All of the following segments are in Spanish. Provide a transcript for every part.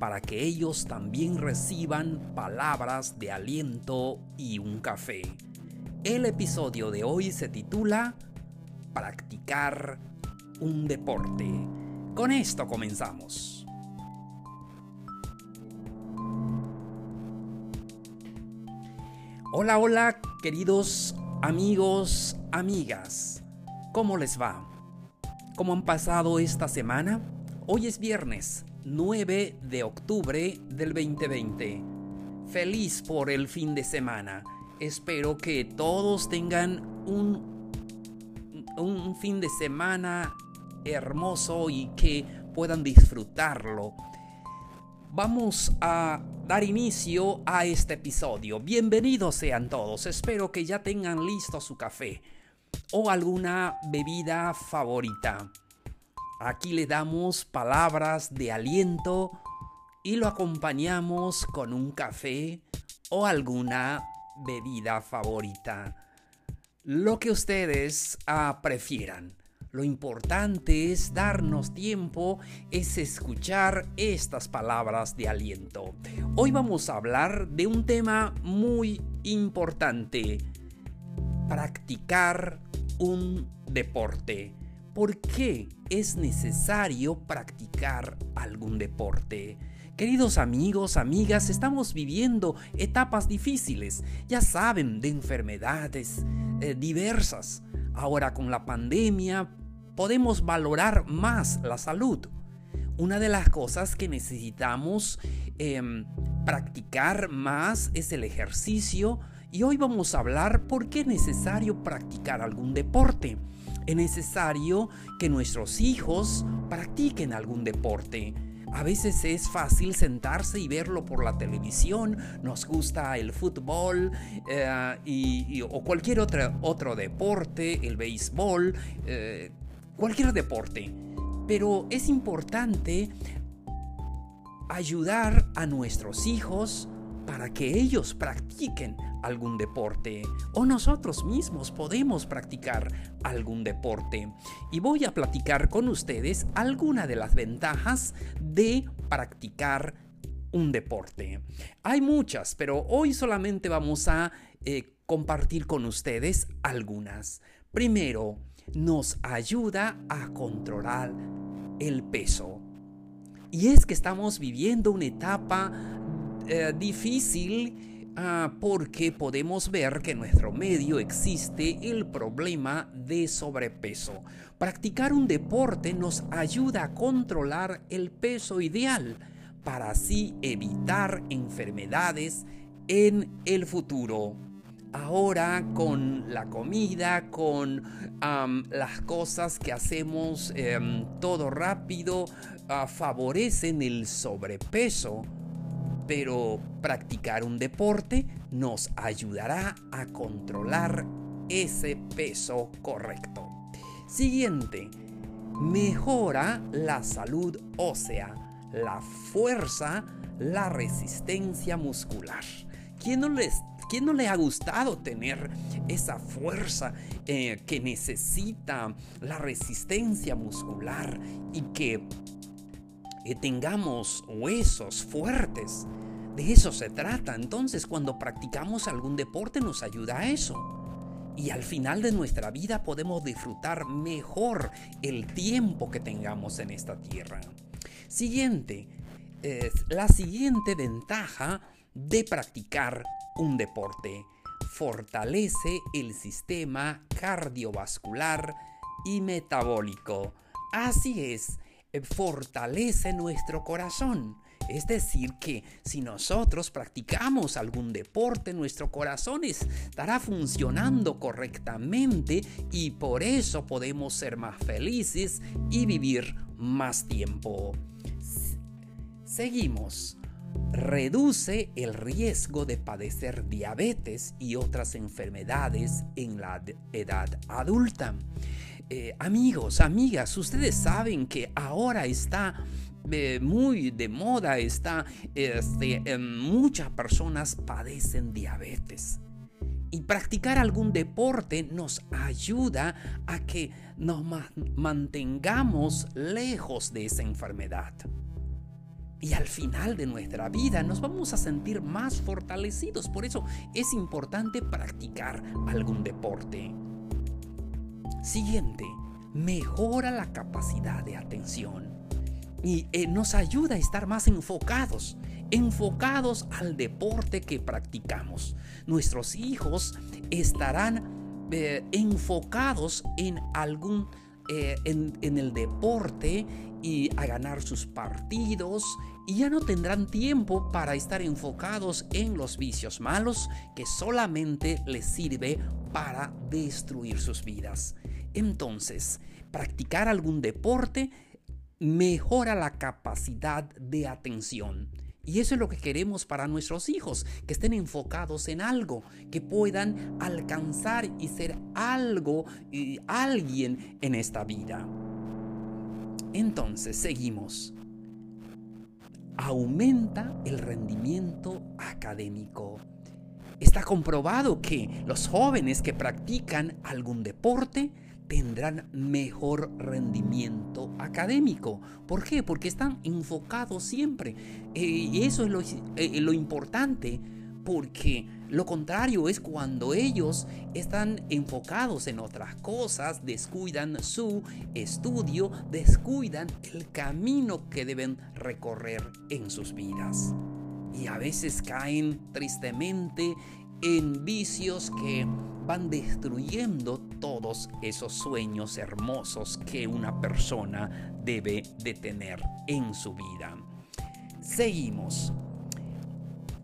para que ellos también reciban palabras de aliento y un café. El episodio de hoy se titula Practicar un deporte. Con esto comenzamos. Hola, hola, queridos amigos, amigas. ¿Cómo les va? ¿Cómo han pasado esta semana? Hoy es viernes 9 de octubre del 2020. Feliz por el fin de semana espero que todos tengan un, un fin de semana hermoso y que puedan disfrutarlo. Vamos a dar inicio a este episodio. Bienvenidos sean todos. Espero que ya tengan listo su café o alguna bebida favorita. Aquí le damos palabras de aliento y lo acompañamos con un café o alguna bebida favorita. Lo que ustedes ah, prefieran. Lo importante es darnos tiempo, es escuchar estas palabras de aliento. Hoy vamos a hablar de un tema muy importante. Practicar un deporte. ¿Por qué es necesario practicar algún deporte? Queridos amigos, amigas, estamos viviendo etapas difíciles, ya saben, de enfermedades eh, diversas. Ahora con la pandemia podemos valorar más la salud. Una de las cosas que necesitamos em, practicar más es el ejercicio y hoy vamos a hablar por qué es necesario practicar algún deporte. Es necesario que nuestros hijos practiquen algún deporte a veces es fácil sentarse y verlo por la televisión, nos gusta el fútbol eh, o cualquier otro, otro deporte, el béisbol, eh, cualquier deporte. Pero es importante ayudar a nuestros hijos para que ellos practiquen algún deporte o nosotros mismos podemos practicar algún deporte. Y voy a platicar con ustedes algunas de las ventajas de practicar un deporte. Hay muchas, pero hoy solamente vamos a eh, compartir con ustedes algunas. Primero, nos ayuda a controlar el peso. Y es que estamos viviendo una etapa eh, difícil Ah, porque podemos ver que en nuestro medio existe el problema de sobrepeso. Practicar un deporte nos ayuda a controlar el peso ideal para así evitar enfermedades en el futuro. Ahora con la comida, con las cosas que hacemos em, todo rápido, ah, favorecen el sobrepeso pero practicar un deporte nos ayudará a controlar ese peso correcto. Siguiente, mejora la salud ósea, la fuerza, la resistencia muscular. ¿Quién no, les, quién no le ha gustado tener esa fuerza eh, que necesita la resistencia muscular y que que tengamos huesos fuertes. De eso se trata. Entonces cuando practicamos algún deporte nos ayuda a eso. Y al final de nuestra vida podemos disfrutar mejor el tiempo que tengamos en esta tierra. Siguiente. la siguiente ventaja de practicar un deporte. Fortalece el sistema cardiovascular y metabólico. Así es, fortalece nuestro corazón. Es decir, que si nosotros practicamos algún deporte, nuestro corazón estará funcionando correctamente y por eso podemos ser más felices y vivir más tiempo. Seguimos. reduce el riesgo de padecer diabetes y otras enfermedades en la edad adulta. Eh, amigos, amigas, ustedes saben que ahora está eh, muy de moda, está, este, muchas personas padecen diabetes. Y practicar algún deporte nos ayuda a que nos mantengamos lejos de esa enfermedad. Y al final de nuestra vida nos vamos a sentir más fortalecidos. Por eso es importante practicar algún deporte. Siguiente, mejora la capacidad de atención y eh, nos ayuda a estar más enfocados, enfocados al deporte que practicamos. Nuestros hijos estarán eh, enfocados en algún eh, en, el deporte y a ganar sus partidos y ya no tendrán tiempo para estar enfocados en los vicios malos que solamente les sirve para destruir sus vidas. Entonces, practicar algún deporte mejora la capacidad de atención. Y eso es lo que queremos para nuestros hijos, que estén enfocados en algo, que puedan alcanzar y ser algo y alguien en esta vida. Entonces, seguimos. Aumenta el rendimiento académico. Está comprobado que los jóvenes que practican algún deporte tendrán mejor rendimiento académico. ¿Por qué? Porque están enfocados siempre. Eh, y eso es lo, eh, lo importante, porque lo contrario es cuando ellos están enfocados en otras cosas, descuidan su estudio, descuidan el camino que deben recorrer en sus vidas. Y a veces caen tristemente en vicios que van destruyendo todos esos sueños hermosos que una persona debe de tener en su vida. Seguimos.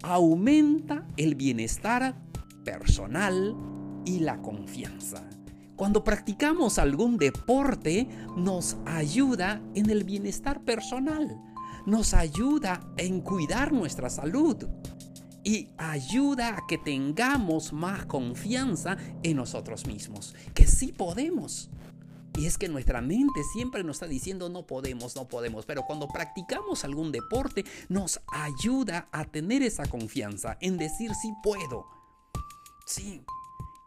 Aumenta el bienestar personal y la confianza. Cuando practicamos algún deporte nos ayuda en el bienestar personal, nos ayuda en cuidar nuestra salud, y ayuda a que tengamos más confianza en nosotros mismos, que sí podemos. Y es que nuestra mente siempre nos está diciendo no podemos, no podemos, pero cuando practicamos algún deporte nos ayuda a tener esa confianza en decir sí puedo. Sí.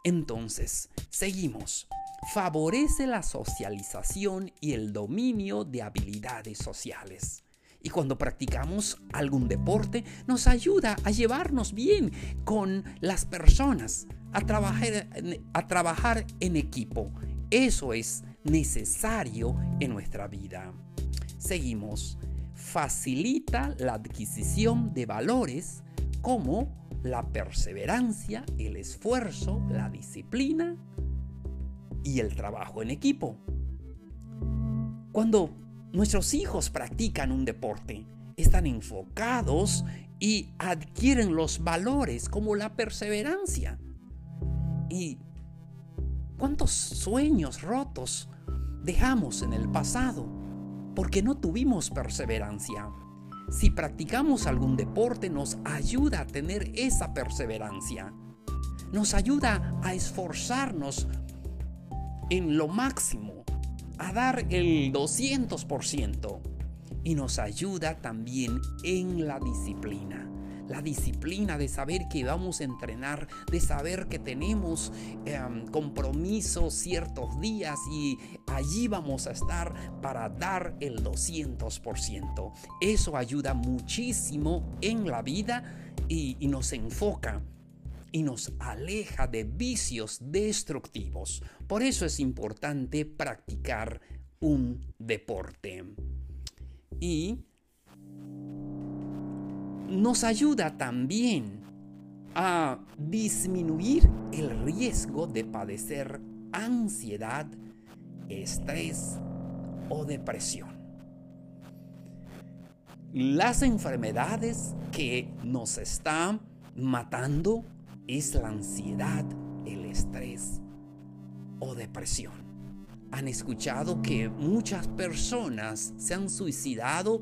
Entonces, seguimos. Favorece la socialización y el dominio de habilidades sociales. Y cuando practicamos algún deporte, nos ayuda a llevarnos bien con las personas, a trabajar, a trabajar en equipo. Eso es necesario en nuestra vida. Seguimos. Facilita la adquisición de valores como la perseverancia, el esfuerzo, la disciplina y el trabajo en equipo. Cuando nuestros hijos practican un deporte, están enfocados y adquieren los valores como la perseverancia. ¿Y cuántos sueños rotos dejamos en el pasado porque no tuvimos perseverancia? Si practicamos algún deporte nos ayuda a tener esa perseverancia. Nos ayuda a esforzarnos en lo máximo a dar el 200% y nos ayuda también en la disciplina. La disciplina de saber que vamos a entrenar, de saber que tenemos em, compromisos ciertos días y allí vamos a estar para dar el 200%. Eso ayuda muchísimo en la vida y nos enfoca y nos aleja de vicios destructivos. Por eso es importante practicar un deporte. Y nos ayuda también a disminuir el riesgo de padecer ansiedad, estrés o depresión. Las enfermedades que nos están matando es la ansiedad, el estrés o depresión. Han escuchado que muchas personas se han suicidado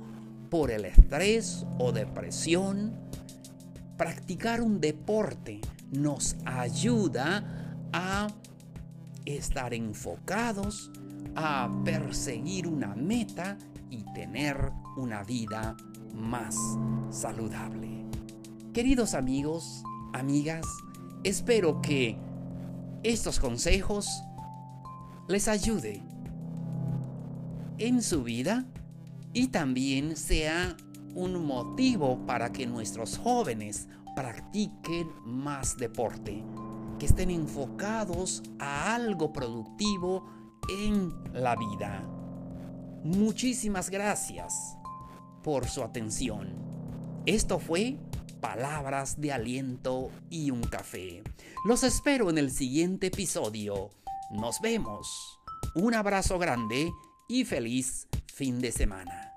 por el estrés o depresión, practicar un deporte nos ayuda a estar enfocados, a perseguir una meta y tener una vida más saludable. Queridos amigos, amigas, espero que estos consejos les ayude en su vida y también sea un motivo para que nuestros jóvenes practiquen más deporte, que estén enfocados a algo productivo en la vida. Muchísimas gracias por su atención. Esto fue Palabras de Aliento y un Café. Los espero en el siguiente episodio. Nos vemos. Un abrazo grande y feliz fin de semana.